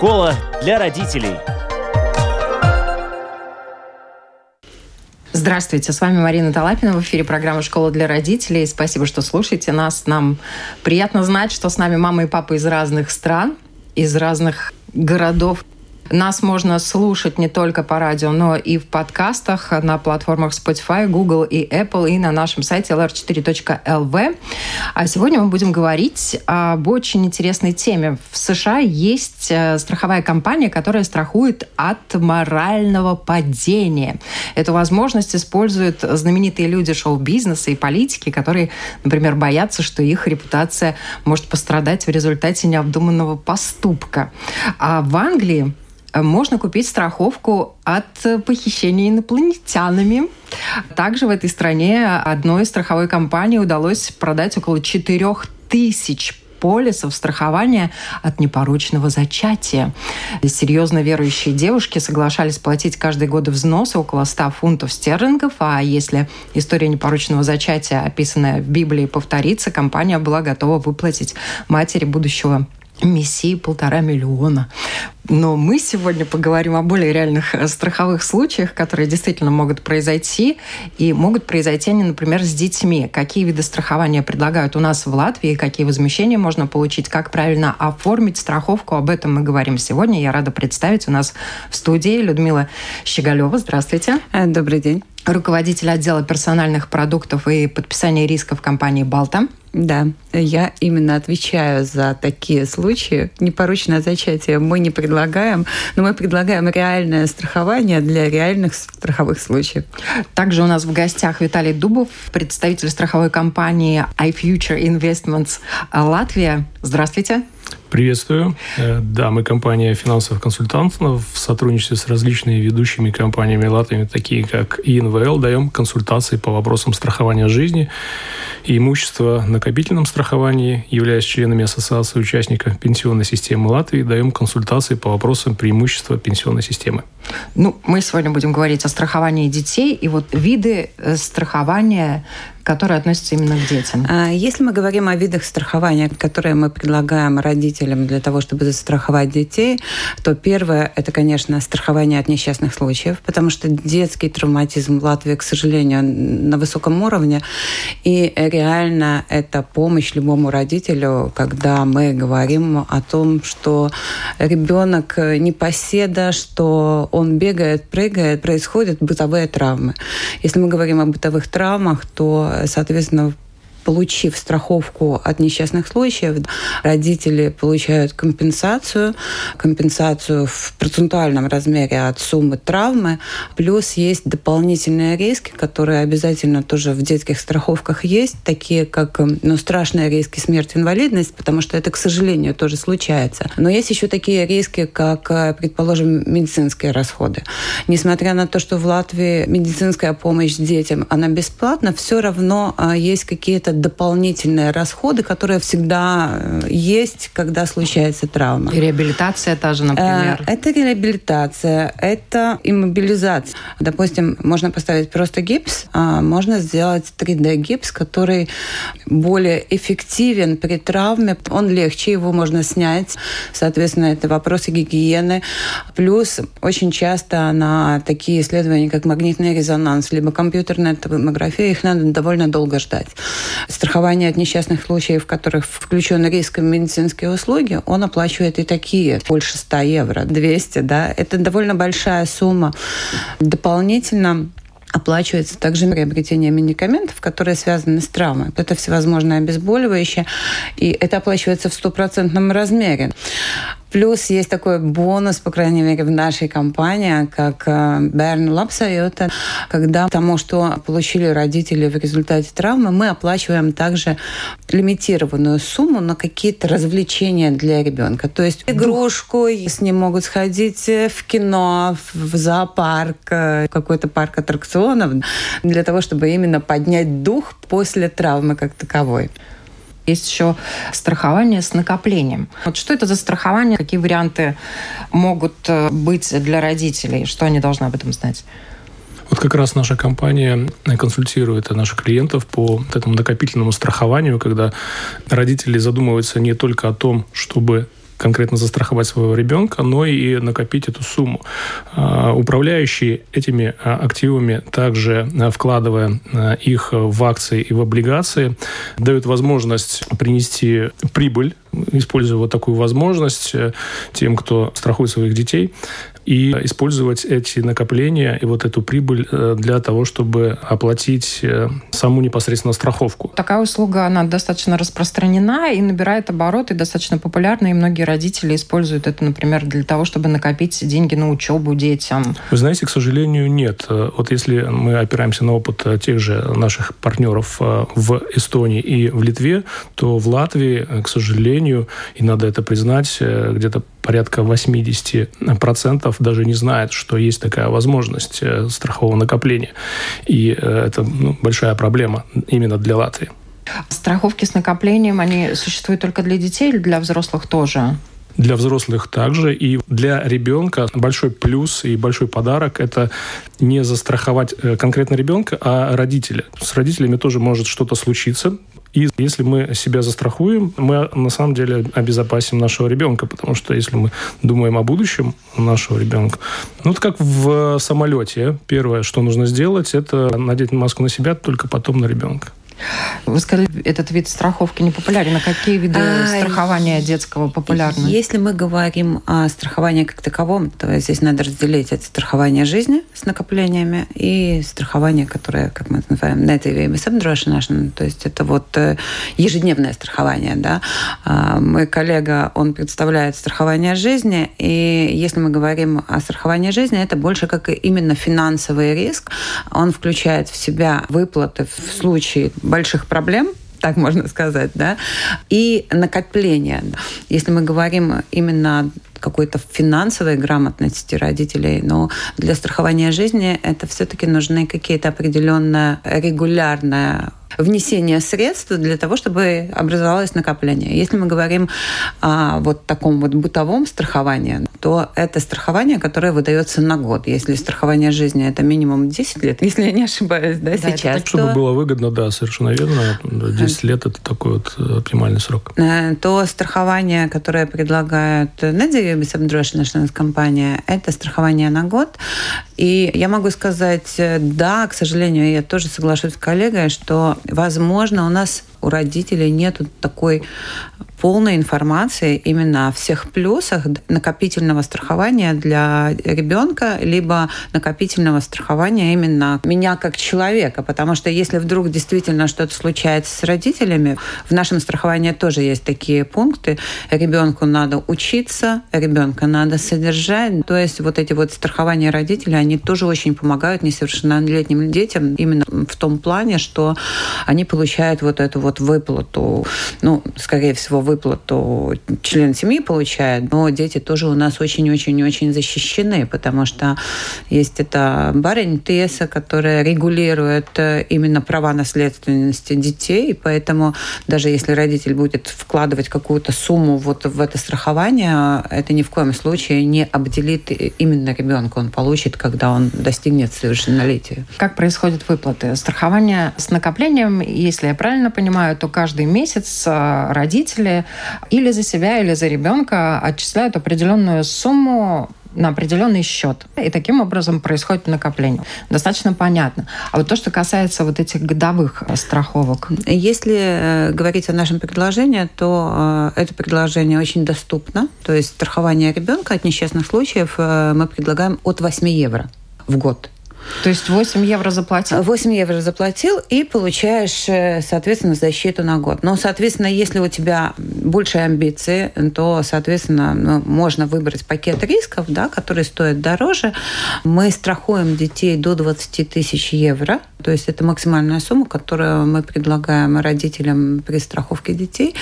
Школа для родителей. Здравствуйте, с вами Марина Талапина в эфире программы «Школа для родителей». Спасибо, что слушаете нас. Нам приятно знать, что с нами мама и папа из разных стран, из разных городов нас можно слушать не только по радио, но и в подкастах на платформах Spotify, Google и Apple, и на нашем сайте lr4.lv. А сегодня мы будем говорить об очень интересной теме. В США есть э, страховая компания, которая страхует от морального падения. Эту возможность используют знаменитые люди шоу-бизнеса и политики, которые, например, боятся, что их репутация может пострадать в результате необдуманного поступка. А в Англии можно купить страховку от похищения инопланетянами. Также в этой стране одной страховой компании удалось продать около 4 тысяч полисов страхования от непорочного зачатия. Серьезно верующие девушки соглашались платить каждый год взносы около 100 фунтов стерлингов, а если история непорочного зачатия, описанная в Библии, повторится, компания была готова выплатить матери будущего Мессии полтора миллиона. Но мы сегодня поговорим о более реальных э, страховых случаях, которые действительно могут произойти. И могут произойти они, например, с детьми. Какие виды страхования предлагают у нас в Латвии, какие возмещения можно получить, как правильно оформить страховку. Об этом мы говорим сегодня. Я рада представить у нас в студии Людмила Щеголева. Здравствуйте. Э, добрый день. Руководитель отдела персональных продуктов и подписания рисков компании «Балта». Да, я именно отвечаю за такие случаи. Непорочное зачатие мы не предлагаем, но мы предлагаем реальное страхование для реальных страховых случаев. Также у нас в гостях Виталий Дубов, представитель страховой компании iFuture Investments Латвия. Здравствуйте. Приветствую. Э, да, мы компания финансовых консультантов в сотрудничестве с различными ведущими компаниями Латвии, такие как ИНВЛ, даем консультации по вопросам страхования жизни и имущества накопительном страховании, являясь членами Ассоциации участников пенсионной системы Латвии, даем консультации по вопросам преимущества пенсионной системы. Ну, мы сегодня будем говорить о страховании детей и вот виды э, страхования которые относятся именно к детям. А, если мы говорим о видах страхования, которые мы предлагаем родителям для того, чтобы застраховать детей, то первое – это, конечно, страхование от несчастных случаев, потому что детский травматизм в Латвии, к сожалению, на высоком уровне, и реально это помощь любому родителю, когда мы говорим о том, что ребенок не поседа, что он бегает, прыгает, происходят бытовые травмы. Если мы говорим о бытовых травмах, то es, atvies, nu, получив страховку от несчастных случаев, родители получают компенсацию, компенсацию в процентуальном размере от суммы травмы, плюс есть дополнительные риски, которые обязательно тоже в детских страховках есть, такие как ну, страшные риски смерти, инвалидность, потому что это, к сожалению, тоже случается. Но есть еще такие риски, как, предположим, медицинские расходы. Несмотря на то, что в Латвии медицинская помощь детям, она бесплатна, все равно а, есть какие-то дополнительные расходы, которые всегда э, есть, когда случается травма. И реабилитация та же, например. Э, это реабилитация, это иммобилизация. Допустим, можно поставить просто гипс, а можно сделать 3D-гипс, который более эффективен при травме. Он легче, его можно снять. Соответственно, это вопросы гигиены. Плюс очень часто на такие исследования, как магнитный резонанс, либо компьютерная томография, их надо довольно долго ждать страхование от несчастных случаев, в которых включен риск медицинские услуги, он оплачивает и такие, больше 100 евро, 200, да, это довольно большая сумма. Дополнительно оплачивается также приобретение медикаментов, которые связаны с травмой. Это всевозможные обезболивающие, и это оплачивается в стопроцентном размере. Плюс есть такой бонус, по крайней мере, в нашей компании, как Bern Lapsajota, когда тому, что получили родители в результате травмы, мы оплачиваем также лимитированную сумму на какие-то развлечения для ребенка. То есть игрушку, с ним могут сходить в кино, в зоопарк, в какой-то парк аттракционов, для того, чтобы именно поднять дух после травмы как таковой. Есть еще страхование с накоплением. Вот что это за страхование? Какие варианты могут э, быть для родителей? Что они должны об этом знать? Вот как раз наша компания консультирует наших клиентов по этому накопительному страхованию, когда родители задумываются не только о том, чтобы конкретно застраховать своего ребенка, но и накопить эту сумму. А, управляющие этими а, активами, также а, вкладывая их в акции и в облигации, дают возможность принести прибыль используя вот такую возможность э, тем, кто страхует своих детей, и использовать эти накопления и вот эту прибыль э, для того, чтобы оплатить э, саму непосредственно страховку. Такая услуга, она достаточно распространена и набирает обороты, достаточно популярна, и многие родители используют это, например, для того, чтобы накопить деньги на учебу детям. Вы знаете, к сожалению, нет. Вот если мы опираемся на опыт тех же наших партнеров в Эстонии и в Литве, то в Латвии, к сожалению, и надо это признать, э, где-то порядка 80% даже не знает, что есть такая возможность э, страхового накопления. И э, это ну, большая проблема именно для Латвии. Страховки с накоплением, они существуют только для детей или для взрослых тоже? Для взрослых также. И для ребенка большой плюс и большой подарок – это не застраховать конкретно ребенка, а родителя. С родителями тоже может что-то случиться. И если мы себя застрахуем, мы на самом деле обезопасим нашего ребенка, потому что если мы думаем о будущем нашего ребенка, ну, это как в самолете. Первое, что нужно сделать, это надеть маску на себя, только потом на ребенка. Вы сказали, этот вид страховки не популярен. А какие виды а, страхования детского популярны? Если мы говорим о страховании как таковом, то здесь надо разделить это страхование жизни с накоплениями и страхование, которое, как мы это называем, native apsamdrošināšana, то есть это вот э, ежедневное страхование. Да? А, мой коллега, он представляет страхование жизни, и если мы говорим о страховании жизни, это больше как именно финансовый риск. Он включает в себя выплаты в случае больших проблем, так можно сказать, да, и накопление. Если мы говорим именно какой-то финансовой грамотности родителей, но для страхования жизни это все-таки нужны какие-то определенная регулярная внесение средств для того, чтобы образовалось накопление. Если мы говорим о вот таком вот бытовом страховании, то это страхование, которое выдается на год. Если страхование жизни это минимум 10 лет, если я не ошибаюсь, да, да сейчас. Это, чтобы то... было выгодно, да, совершенно верно. 10 лет это такой вот оптимальный срок. Э, то страхование, которое предлагает Недзиюбис наша компания, это страхование на год. И я могу сказать, да, к сожалению, я тоже соглашусь с коллегой, что возможно, у нас у родителей нет такой полной информации именно о всех плюсах накопительного страхования для ребенка, либо накопительного страхования именно меня как человека. Потому что если вдруг действительно что-то случается с родителями, в нашем страховании тоже есть такие пункты. Ребенку надо учиться, ребенка надо содержать. То есть вот эти вот страхования родителей, они тоже очень помогают несовершеннолетним детям именно в том плане, что они получают вот эту вот выплату, ну, скорее всего, выплату член семьи получает, но дети тоже у нас очень-очень-очень защищены, потому что есть это барень ТСА, которая регулирует э, именно права наследственности детей, и поэтому даже если родитель будет вкладывать какую-то сумму вот в это страхование, это ни в коем случае не обделит именно ребенка. Он получит, когда он достигнет совершеннолетия. Как происходят выплаты? Страхование с накоплением, если я правильно понимаю, то каждый месяц э, родители или за себя, или за ребенка отчисляют определенную сумму на определенный счет. И таким образом происходит накопление. Достаточно понятно. А вот то, что касается вот этих годовых э, страховок. Если э, говорить о нашем предложении, то это предложение очень доступно. То есть страхование ребенка от несчастных случаев мы предлагаем от 8 евро в год. То есть 8 евро заплатил? 8 евро заплатил и получаешь, э, соответственно, защиту на год. Но, соответственно, если у тебя больше амбиции, то, соответственно, ну, можно выбрать пакет рисков, да, который стоит дороже. Мы страхуем детей до 20 тысяч евро. То есть это максимальная сумма, которую мы предлагаем родителям при страховке детей.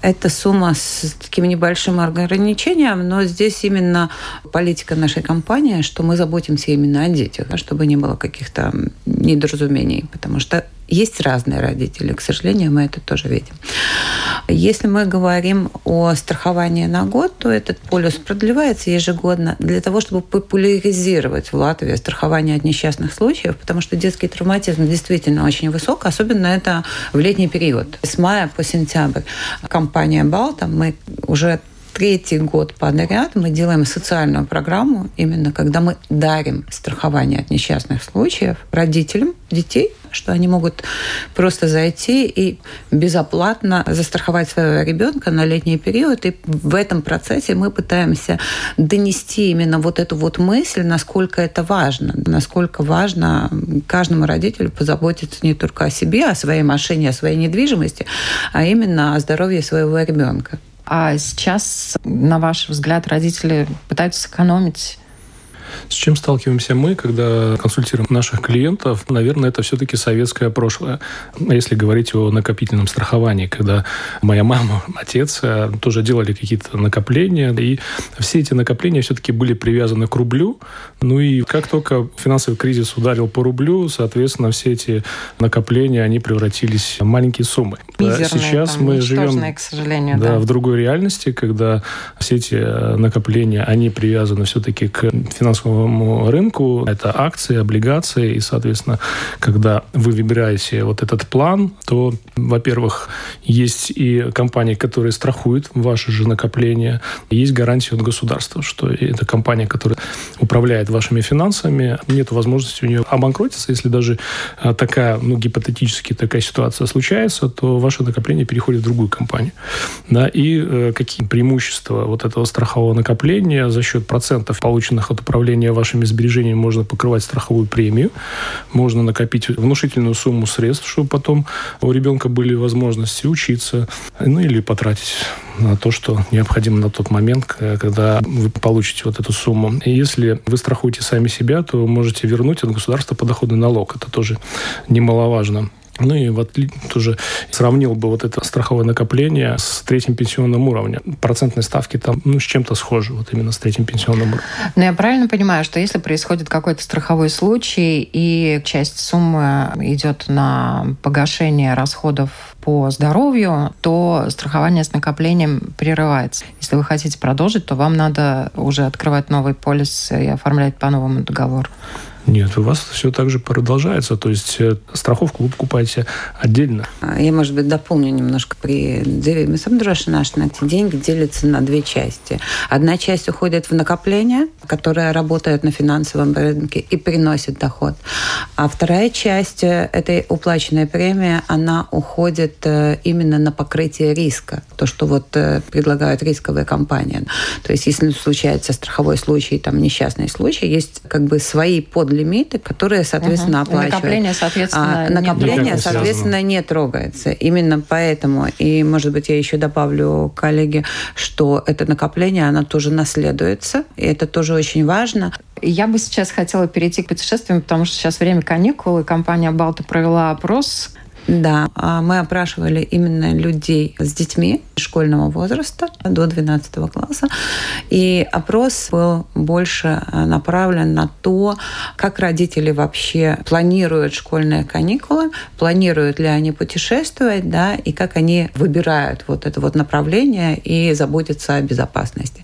Это сумма с таким небольшим ограничением, но здесь именно политика нашей компании, что мы заботимся именно о детях, чтобы не было каких-то недоразумений, потому что есть разные родители, к сожалению, мы это тоже видим. Если мы говорим о страховании на год, то этот полюс продлевается ежегодно для того, чтобы популяризировать в Латвии страхование от несчастных случаев, потому что детский травматизм действительно очень высок, особенно это в летний период. С мая по сентябрь компания «Балта» мы уже третий год подряд мы делаем социальную программу, именно когда мы дарим страхование от несчастных случаев родителям детей, что они могут просто зайти и безоплатно застраховать своего ребенка на летний период. И в этом процессе мы пытаемся донести именно вот эту вот мысль, насколько это важно, насколько важно каждому родителю позаботиться не только о себе, о своей машине, о своей недвижимости, а именно о здоровье своего ребенка. А сейчас, на ваш взгляд, родители пытаются сэкономить с чем сталкиваемся мы, когда консультируем наших клиентов? Наверное, это все-таки советское прошлое. Если говорить о накопительном страховании, когда моя мама, отец э, тоже делали какие-то накопления, и все эти накопления все-таки были привязаны к рублю. Ну и как только финансовый кризис ударил по рублю, соответственно, все эти накопления, они превратились в маленькие суммы. Мизерные, Сейчас там, мы живем к сожалению, да, да. в другой реальности, когда все эти э, накопления, они привязаны все-таки к финансовому финансовому рынку. Это акции, облигации. И, соответственно, когда вы выбираете вот этот план, то, во-первых, есть и компании, которые страхуют ваши же накопления. Есть гарантия от государства, что это компания, которая управляет вашими финансами. Нет возможности у нее обанкротиться. Если даже а, такая, ну, гипотетически такая ситуация случается, то ваше накопление переходит в другую компанию. Да, и э, какие преимущества вот этого страхового накопления за счет процентов, полученных от управления управления вашими сбережениями можно покрывать страховую премию, можно накопить внушительную сумму средств, чтобы потом у ребенка были возможности учиться, ну или потратить на то, что необходимо на тот момент, когда вы получите вот эту сумму. И если вы страхуете сами себя, то можете вернуть от государства подоходный налог. Это тоже немаловажно. Ну и вот тоже сравнил бы вот это страховое накопление с третьим пенсионным уровнем. Процентные ставки там ну, с чем-то схожи, вот именно с третьим пенсионным уровнем. Но я правильно понимаю, что если происходит какой-то страховой случай, и часть суммы идет на погашение расходов по здоровью, то страхование с накоплением прерывается. Если вы хотите продолжить, то вам надо уже открывать новый полис и оформлять по новому договор. Нет, у вас все так же продолжается. То есть э, страховку вы покупаете отдельно. А, я, может быть, дополню немножко. При мы сам наши деньги делятся на две части. Одна часть уходит в накопление, которое работает на финансовом рынке и приносит доход. А вторая часть э, этой уплаченной премии, она уходит э, именно на покрытие риска. То, что вот предлагают рисковые компании. То есть, если случается страховой случай, там несчастный случай, есть как бы свои подлинные лимиты, которые, соответственно, угу. оплачивают. Накопление, соответственно, а, накопление, соответственно, не трогается. Именно поэтому, и, может быть, я еще добавлю, коллеги, что это накопление, оно тоже наследуется, и это тоже очень важно. Я бы сейчас хотела перейти к путешествиям, потому что сейчас время каникул, и компания «Балта» провела опрос да, а мы опрашивали именно людей с детьми школьного возраста до 12 класса. И опрос был больше э, направлен на то, как родители вообще планируют школьные каникулы, планируют ли они путешествовать, да, и как они выбирают вот это вот направление и заботятся о безопасности.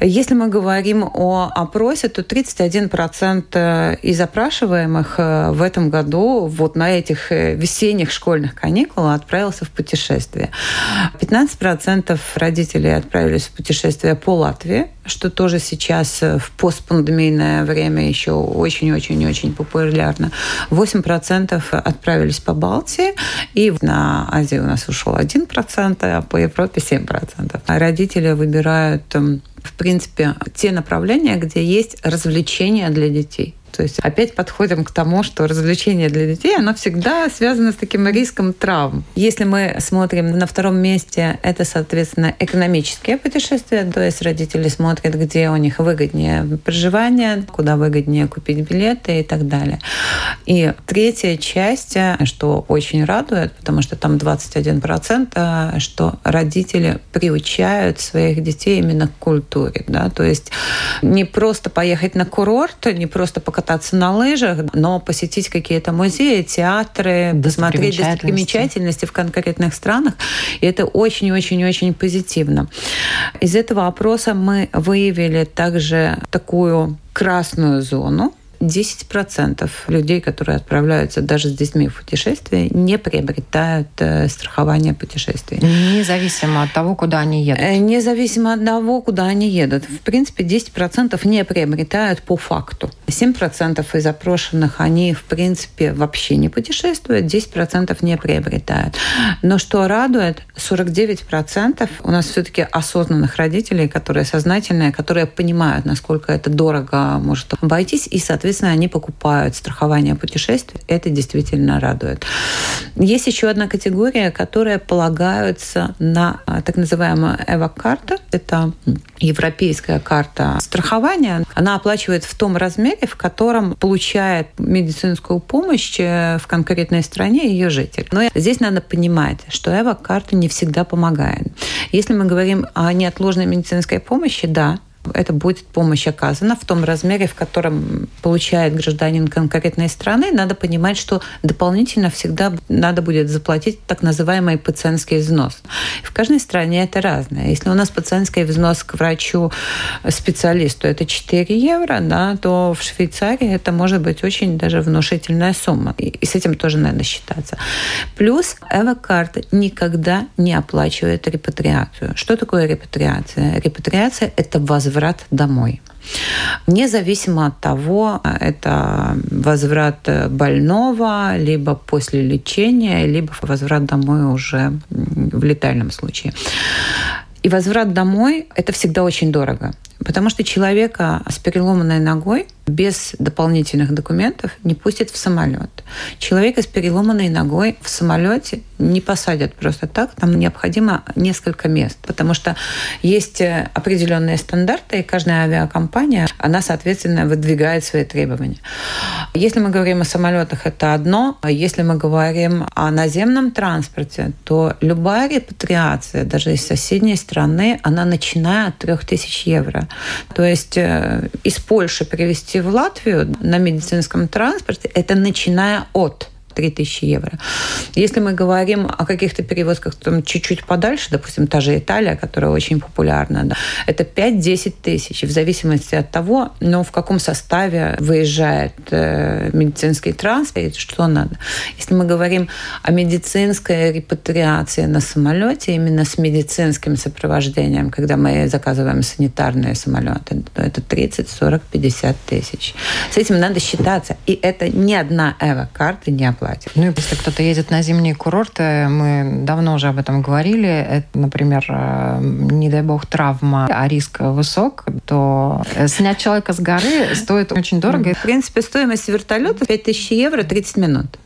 Если мы говорим о опросе, то 31% э, из опрашиваемых э, в этом году вот на этих весенних весенних школьных каникул отправился в путешествие. 15% родителей отправились в путешествие по Латвии, что тоже сейчас в постпандемийное время еще очень-очень-очень популярно. 8% отправились по Балтии, и на Азию у нас ушел 1%, а по Европе 7%. А родители выбирают в принципе, те направления, где есть развлечения для детей. То есть опять подходим к тому, что развлечение для детей, оно всегда связано с таким риском травм. Если мы смотрим на втором месте, это, соответственно, экономические путешествия, то есть родители смотрят, где у них выгоднее проживание, куда выгоднее купить билеты и так далее. И третья часть, что очень радует, потому что там 21%, что родители приучают своих детей именно к культуре. Да? То есть не просто поехать на курорт, не просто покататься покататься на лыжах, но посетить какие-то музеи, театры, посмотреть достопримечательности в конкретных странах. И это очень-очень-очень позитивно. Из этого опроса мы выявили также такую красную зону, 10% людей, которые отправляются даже с детьми в путешествие, не приобретают э, страхование путешествий. Независимо от того, куда они едут? Э, независимо от того, куда они едут. В принципе, 10% не приобретают по факту. 7% из опрошенных, они, в принципе, вообще не путешествуют, 10% не приобретают. Но что радует, 49% у нас все-таки осознанных родителей, которые сознательные, которые понимают, насколько это дорого может обойтись, и, соответственно, они покупают страхование путешествий. Это действительно радует. Есть еще одна категория, которая полагаются на а, так называемую эвакарта. Это европейская карта страхования. Она оплачивает в том размере, в котором получает медицинскую помощь э, в конкретной стране ее житель. Но здесь надо понимать, что эвакарта не всегда помогает. Если мы говорим о неотложной медицинской помощи, да, это будет помощь оказана в том размере, в котором получает гражданин конкретной страны. Надо понимать, что дополнительно всегда надо будет заплатить так называемый пациентский взнос. В каждой стране это разное. Если у нас пациентский взнос к врачу-специалисту это 4 евро, да, то в Швейцарии это может быть очень даже внушительная сумма. И с этим тоже надо считаться. Плюс Эвокарта никогда не оплачивает репатриацию. Что такое репатриация? Репатриация – это возврат возврат домой. Независимо от того, это возврат больного, либо после лечения, либо возврат домой уже в летальном случае. И возврат домой – это всегда очень дорого. Потому что человека с переломанной ногой без дополнительных документов не пустят в самолет. Человека с переломанной ногой в самолете не посадят просто так. Там необходимо несколько мест, потому что есть э, определенные стандарты, и каждая авиакомпания, она, соответственно, выдвигает свои требования. Если мы говорим о самолетах, это одно. А если мы говорим о наземном транспорте, то любая репатриация, даже из соседней страны, она начиная от 3000 евро. То есть э, из Польши перевести в Латвию на медицинском транспорте, это начиная от 3000 евро. Если мы говорим о каких-то перевозках там чуть-чуть подальше, допустим, та же Италия, которая очень популярна, да, это 5-10 тысяч, в зависимости от того, ну, в каком составе выезжает э, медицинский транспорт, что надо. Если мы говорим о медицинской репатриации на самолете, именно с медицинским сопровождением, когда мы заказываем санитарные самолеты, то это 30, 40, 50 тысяч. С этим надо считаться. И это ни одна эво-карта не оплачивается платит. Ну и если кто-то едет на зимние курорты, мы давно уже об этом говорили, это, например, э, не дай бог травма, а риск высок, то э, снять человека с горы стоит очень дорого. В принципе, стоимость вертолета 5000 евро 30 минут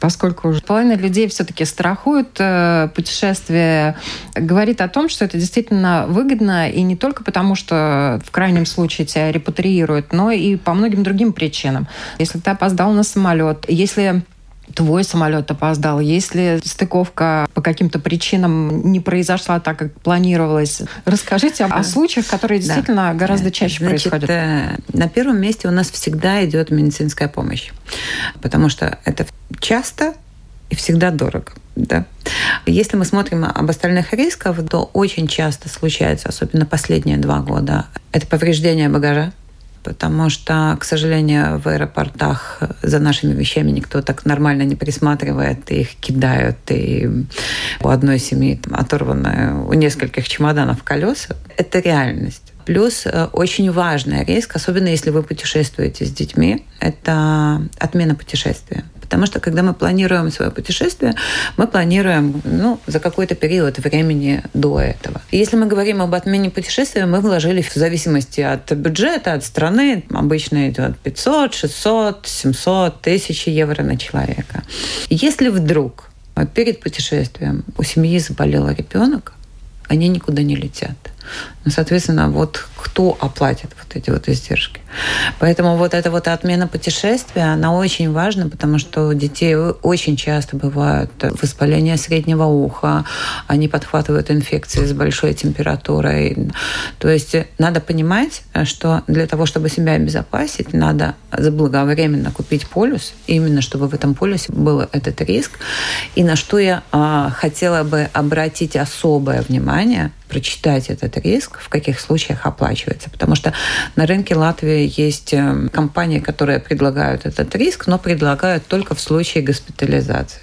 поскольку уже половина людей все-таки страхуют э, путешествие, говорит о том, что это действительно выгодно, и не только потому, что в крайнем случае тебя репатриируют, но и по многим другим причинам. Если ты опоздал на самолет, если твой самолет опоздал, если стыковка по каким-то причинам не произошла так, как планировалось. Расскажите о, о случаях, которые действительно да. гораздо чаще Значит, происходят. Э, на первом месте у нас всегда идет медицинская помощь, потому что это часто и всегда дорого. Да. Если мы смотрим об остальных рисках, то очень часто случается, особенно последние два года, это повреждение багажа, потому что, к сожалению, в аэропортах за нашими вещами никто так нормально не присматривает, их кидают, и у одной семьи оторвано у нескольких чемоданов колеса. Это реальность. Плюс э, очень важный риск, особенно если вы путешествуете с детьми, это отмена путешествия. Потому что когда мы планируем свое путешествие, мы планируем ну, за какой-то период времени до этого. Если мы говорим об отмене путешествия, мы вложили в зависимости от бюджета, от страны, обычно идет 500, 600, 700, тысячи евро на человека. Если вдруг перед путешествием у семьи заболел ребенок, они никуда не летят. Ну, соответственно, вот кто оплатит вот эти вот издержки. Поэтому вот эта вот отмена путешествия, она очень важна, потому что у детей очень часто бывают воспаления среднего уха, они подхватывают инфекции с большой температурой. То есть надо понимать, что для того, чтобы себя обезопасить, надо заблаговременно купить полюс, именно чтобы в этом полюсе был этот риск. И на что я а, хотела бы обратить особое внимание – прочитать этот риск, в каких случаях оплачивается. Потому что на рынке Латвии есть э, компании, которые предлагают этот риск, но предлагают только в случае госпитализации.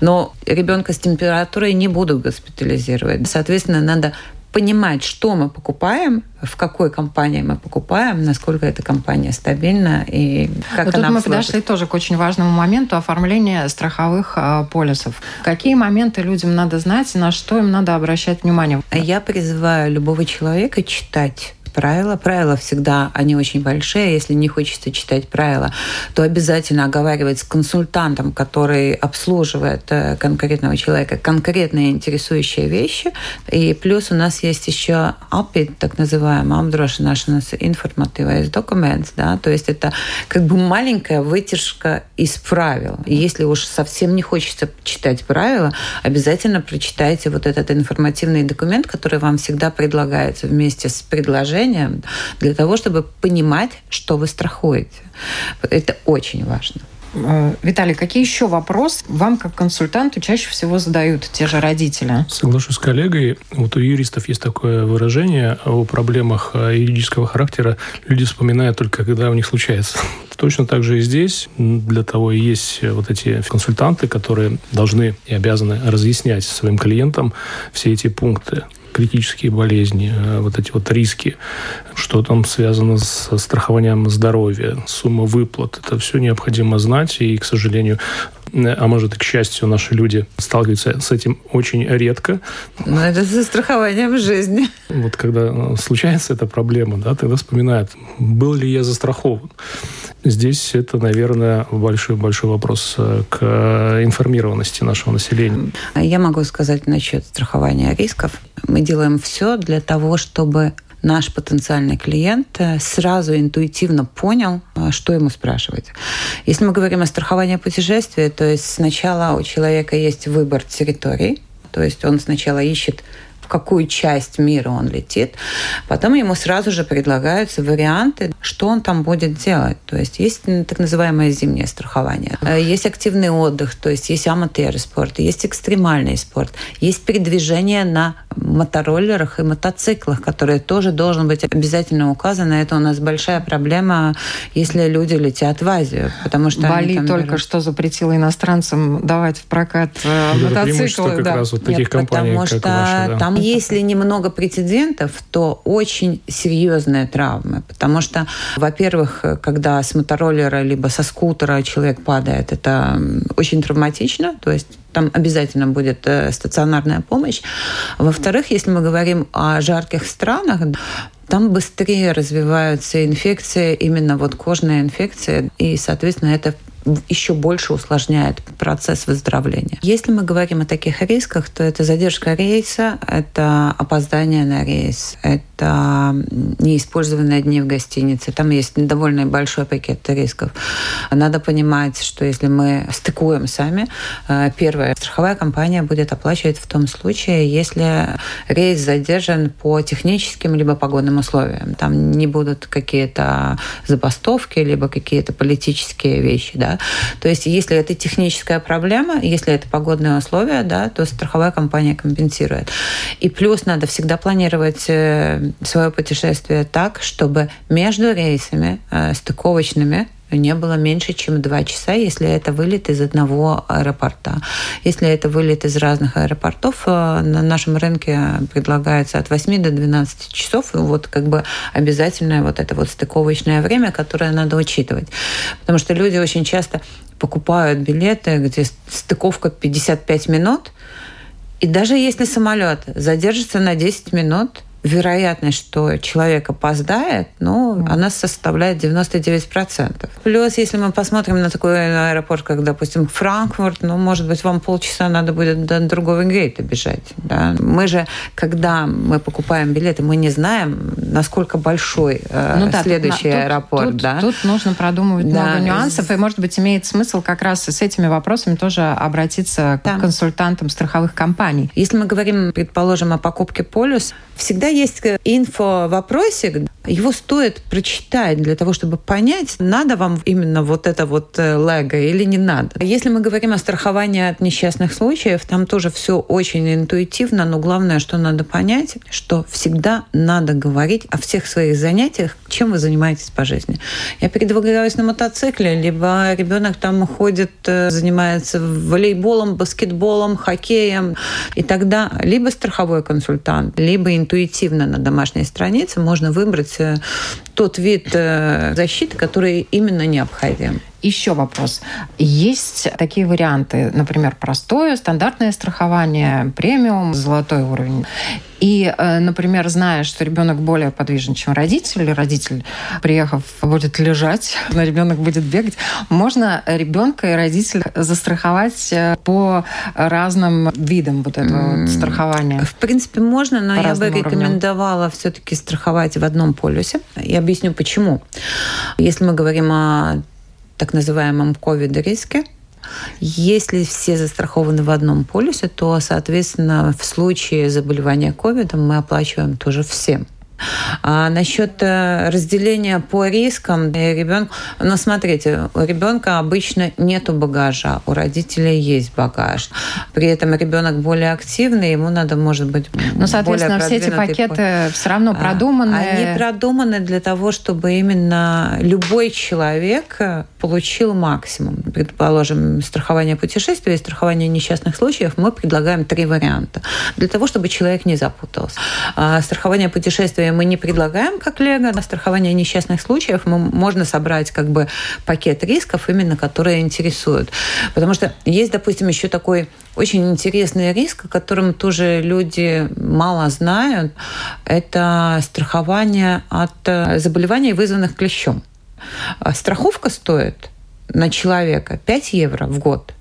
Но ребенка с температурой не будут госпитализировать. Соответственно, надо понимать, что мы покупаем, в какой компании мы покупаем, насколько эта компания стабильна и как Но она тут мы подошли тоже к очень важному моменту оформления страховых э, полисов. Какие моменты людям надо знать, на что им надо обращать внимание? Я призываю любого человека читать правила. Правила всегда, они очень большие. Если не хочется читать правила, то обязательно оговаривать с консультантом, который обслуживает э, конкретного человека, конкретные интересующие вещи. И плюс у нас есть еще API, так называемый apdrošināšanas informatīvais документ, да, то есть это как бы маленькая вытяжка из правил. И если уж совсем не хочется читать правила, обязательно прочитайте вот этот информативный документ, который вам всегда предлагается вместе с предложением приложением для того, чтобы понимать, что вы страхуете. Это очень важно. Э, Виталий, какие еще вопросы вам как консультанту чаще всего задают те же родители? Соглашусь с коллегой. Вот у юристов есть такое выражение о проблемах э, юридического характера. Люди вспоминают только, когда у них случается. Точно так же и здесь. Для того и есть вот эти консультанты, которые должны и обязаны разъяснять своим клиентам все эти пункты критические болезни, э, вот эти вот риски, что там связано с страхованием здоровья, сумма выплат. Это все необходимо знать, и, к сожалению, а может к счастью, наши люди сталкиваются с этим очень редко. Но это за страхованием жизни. Вот когда э, случается эта проблема, да, тогда вспоминают, был ли я застрахован. Здесь это, наверное, большой-большой вопрос э, к информированности нашего населения. Я могу сказать насчет страхования рисков. Мы делаем все для того, чтобы наш потенциальный клиент э, сразу интуитивно понял, э, что ему спрашивать. Если мы говорим о страховании путешествия, то есть сначала у человека есть выбор территорий, то есть он сначала ищет в какую часть мира он летит. Потом ему сразу же предлагаются варианты, что он там будет делать. То есть есть так называемое зимнее страхование. Э, есть активный отдых, то есть есть аматоры спорт, есть экстремальный спорт, есть передвижение на мотороллерах и мотоциклах, которые тоже должен быть обязательно указано. Это у нас большая проблема, если люди летят в Азию, потому что Бали там только берут... что запретила иностранцам давать в прокат э, мотоциклы. Как да. раз вот таких Нет, компаний, потому что ваша, да. там если немного прецедентов, то очень серьезные травмы. Потому что, во-первых, когда с мотороллера либо со скутера человек падает, это очень травматично, то есть там обязательно будет э, стационарная помощь. Во-вторых, если мы говорим о жарких странах, там быстрее развиваются инфекции, именно вот кожная инфекция, и, соответственно, это еще больше усложняет процесс выздоровления. Если мы говорим о таких рисках, то это задержка рейса, это опоздание на рейс, это неиспользованные дни в гостинице. Там есть довольно большой пакет рисков. Надо понимать, что если мы стыкуем сами, э, первая страховая компания будет оплачивать в том случае, если рейс задержан по техническим либо погодным условиям. Там не будут какие-то забастовки, либо какие-то политические вещи. Да? То есть если это техническая проблема, если это погодные условия, да, то страховая компания компенсирует. И плюс надо всегда планировать э, свое путешествие так, чтобы между рейсами э, стыковочными не было меньше, чем два часа, если это вылет из одного аэропорта. Если это вылет из разных аэропортов, э, на нашем рынке предлагается от 8 до 12 часов. Вот как бы обязательное вот это вот стыковочное время, которое надо учитывать. Потому что люди очень часто покупают билеты, где стыковка 55 минут, и даже если самолет задержится на 10 минут, вероятность, что человек опоздает, ну, mm. она составляет 99%. Плюс, если мы посмотрим на такой аэропорт, как, допустим, Франкфурт, ну, может быть, вам полчаса надо будет до другого гейта бежать. Да? Мы же, когда мы покупаем билеты, мы не знаем, насколько большой э, ну, да, следующий тут, аэропорт. Тут, да? тут нужно продумывать да. много нюансов, и, может быть, имеет смысл как раз с этими вопросами тоже обратиться да. к консультантам страховых компаний. Если мы говорим, предположим, о покупке полюс, всегда есть инфо-вопросик, его стоит прочитать для того, чтобы понять, надо вам именно вот это вот э, лего или не надо. Если мы говорим о страховании от несчастных случаев, там тоже все очень интуитивно, но главное, что надо понять, что всегда надо говорить о всех своих занятиях, чем вы занимаетесь по жизни. Я передвигаюсь на мотоцикле, либо ребенок там ходит, э, занимается волейболом, баскетболом, хоккеем, и тогда либо страховой консультант, либо интуитивно на домашней странице можно выбрать э, тот вид э, защиты, который именно необходим. Еще вопрос. Есть такие варианты, например, простое, стандартное страхование, премиум, золотой уровень. И, э, например, зная, что ребенок более подвижен, чем родитель, родитель, приехав, будет лежать, но ребенок будет бегать, можно ребенка и родителя застраховать э, по разным видам вот этого вот страхования? В принципе, можно, но я бы рекомендовала все-таки страховать в одном полюсе. Я объясню почему. Если мы говорим о так называемом ковид-риске. Если все застрахованы в одном полюсе, то, соответственно, в случае заболевания ковидом мы оплачиваем тоже всем. А насчет э, разделения по рискам ребенка, ну смотрите, у ребенка обычно нету багажа, у родителей есть багаж. При этом ребенок более активный, ему надо, может быть, Ну, соответственно, все эти пакеты все равно а, продуманы. Они продуманы для того, чтобы именно любой человек получил максимум. Предположим, страхование путешествия и страхование несчастных случаев мы предлагаем три варианта. Для того, чтобы человек не запутался. А страхование мы не предлагаем как Лего. На страхование несчастных случаев мы, можно собрать как бы пакет рисков, именно которые интересуют. Потому что есть, допустим, еще такой очень интересный риск, о котором тоже люди мало знают. Это страхование от э, заболеваний, вызванных клещом. Страховка стоит на человека 5 евро в год.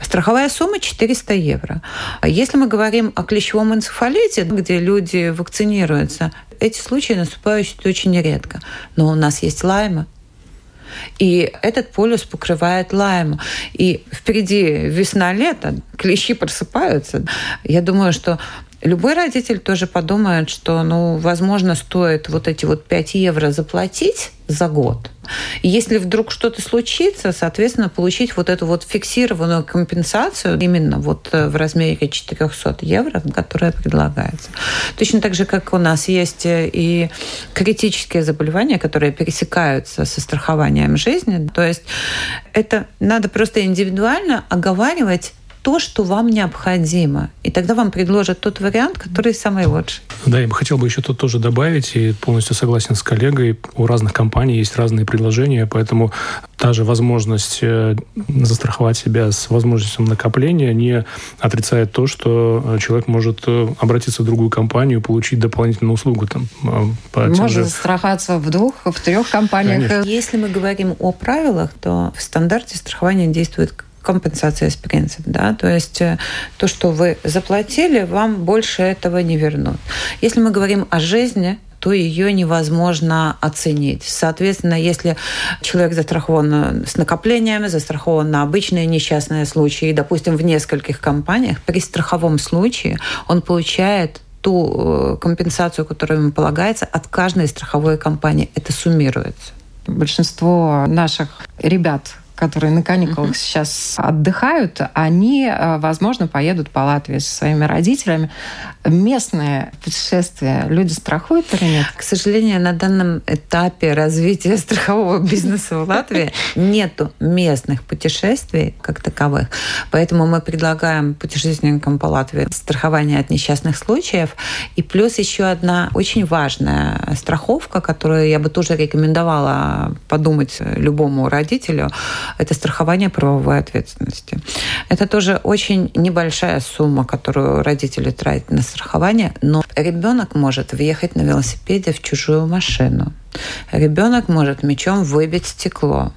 Страховая сумма 400 евро. Если мы говорим о клещевом энцефалите, где люди вакцинируются, эти случаи наступают очень редко. Но у нас есть лайма, и этот полюс покрывает лайму. И впереди весна-лето, клещи просыпаются. Я думаю, что любой родитель тоже подумает, что, ну, возможно, стоит вот эти вот 5 евро заплатить за год. Если вдруг что-то случится, соответственно, получить вот эту вот фиксированную компенсацию именно вот э, в размере 400 евро, которая предлагается. Точно так же, как у нас есть э, и критические заболевания, которые пересекаются со страхованием жизни. То есть это надо просто индивидуально оговаривать то, что вам необходимо. И тогда вам предложат тот вариант, который самый лучший. Да, я бы хотел бы еще тут тоже добавить, и полностью согласен с коллегой, у разных компаний есть разные предложения, поэтому та же возможность э, застраховать себя с возможностью накопления не отрицает то, что э, человек может э, обратиться в другую компанию и получить дополнительную услугу. Там, по Может же... застраховаться в двух, в трех компаниях. Конечно. Если мы говорим о правилах, то в стандарте страхования действует компенсация с принцип, да, то есть э, то, что вы заплатили, вам больше этого не вернут. Если мы говорим о жизни, то ее невозможно оценить. Соответственно, если человек застрахован с накоплениями, застрахован на обычные несчастные случаи, допустим, в нескольких компаниях, при страховом случае он получает ту э, компенсацию, которая ему полагается, от каждой страховой компании. Это суммируется. Большинство наших ребят, которые на каникулах uh-huh. сейчас отдыхают, они, э, возможно, поедут по Латвии со своими родителями. Местные путешествия люди страхуют или нет? К сожалению, на данном этапе развития страхового бизнеса в Латвии нету местных путешествий как таковых. Поэтому мы предлагаем путешественникам по Латвии страхование от несчастных случаев. И плюс еще одна очень важная страховка, которую я бы тоже рекомендовала подумать любому родителю, это страхование правовой ответственности. Это тоже очень небольшая сумма, которую родители тратят на страхование, но ребенок может въехать на велосипеде в чужую машину. Ребенок может мечом выбить стекло.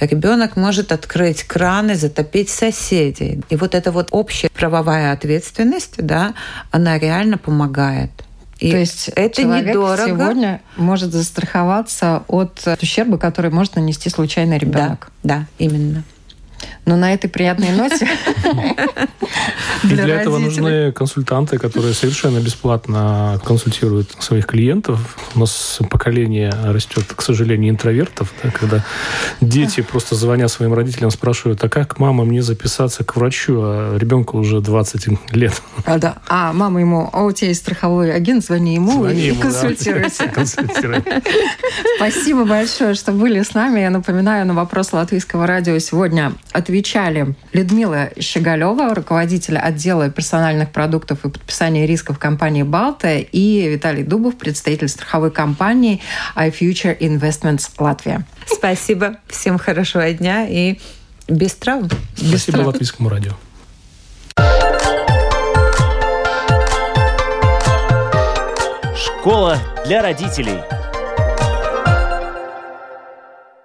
Ребенок может открыть кран и затопить соседей. И вот эта вот общая правовая ответственность, да, она реально помогает. И То есть это недорого. сегодня может застраховаться от ущерба, который может нанести случайный ребенок. Да, да, именно. Но на этой приятной ноте И для этого нужны консультанты, которые совершенно бесплатно консультируют своих клиентов. У нас поколение растет, к сожалению, интровертов, да, когда дети просто звоня своим родителям спрашивают, а как мама мне записаться к врачу, а ребенку уже 20 лет. А, да. а мама ему, а у тебя есть страховой агент, звони ему звони и ему, консультируйся. Да. Спасибо большое, что были с нами. Я напоминаю, на вопрос Латвийского радио сегодня отвечали Людмила Щеголева, руководитель отдела персональных продуктов и подписания рисков компании «Балта», и Виталий Дубов, представитель страховой компании iFuture Investments Латвия. Спасибо. Всем хорошего дня и без травм. Спасибо без травм. Латвийскому радио. Школа для родителей.